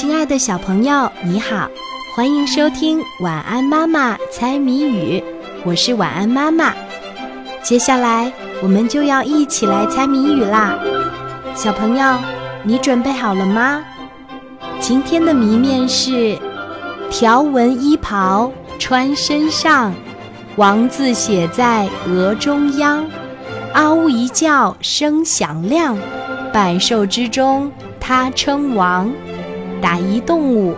亲爱的小朋友，你好，欢迎收听《晚安妈妈猜谜语》，我是晚安妈妈。接下来我们就要一起来猜谜语啦，小朋友，你准备好了吗？今天的谜面是：条纹衣袍穿身上，王字写在额中央，啊呜一叫声响亮，百兽之中他称王。打一动物，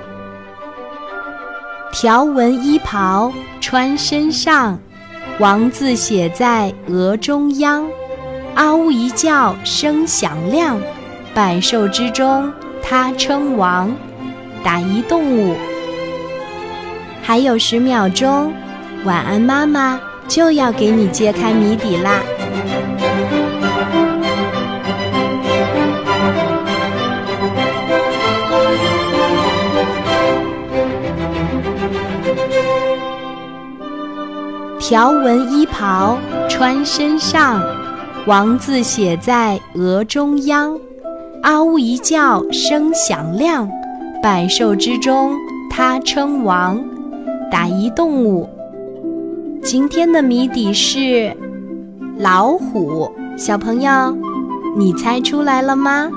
条纹衣袍穿身上，王字写在额中央，啊呜一叫声响亮，百兽之中他称王。打一动物，还有十秒钟，晚安妈妈就要给你揭开谜底啦。条纹衣袍穿身上，王字写在额中央，啊呜一叫声响亮，百兽之中他称王。打一动物，今天的谜底是老虎。小朋友，你猜出来了吗？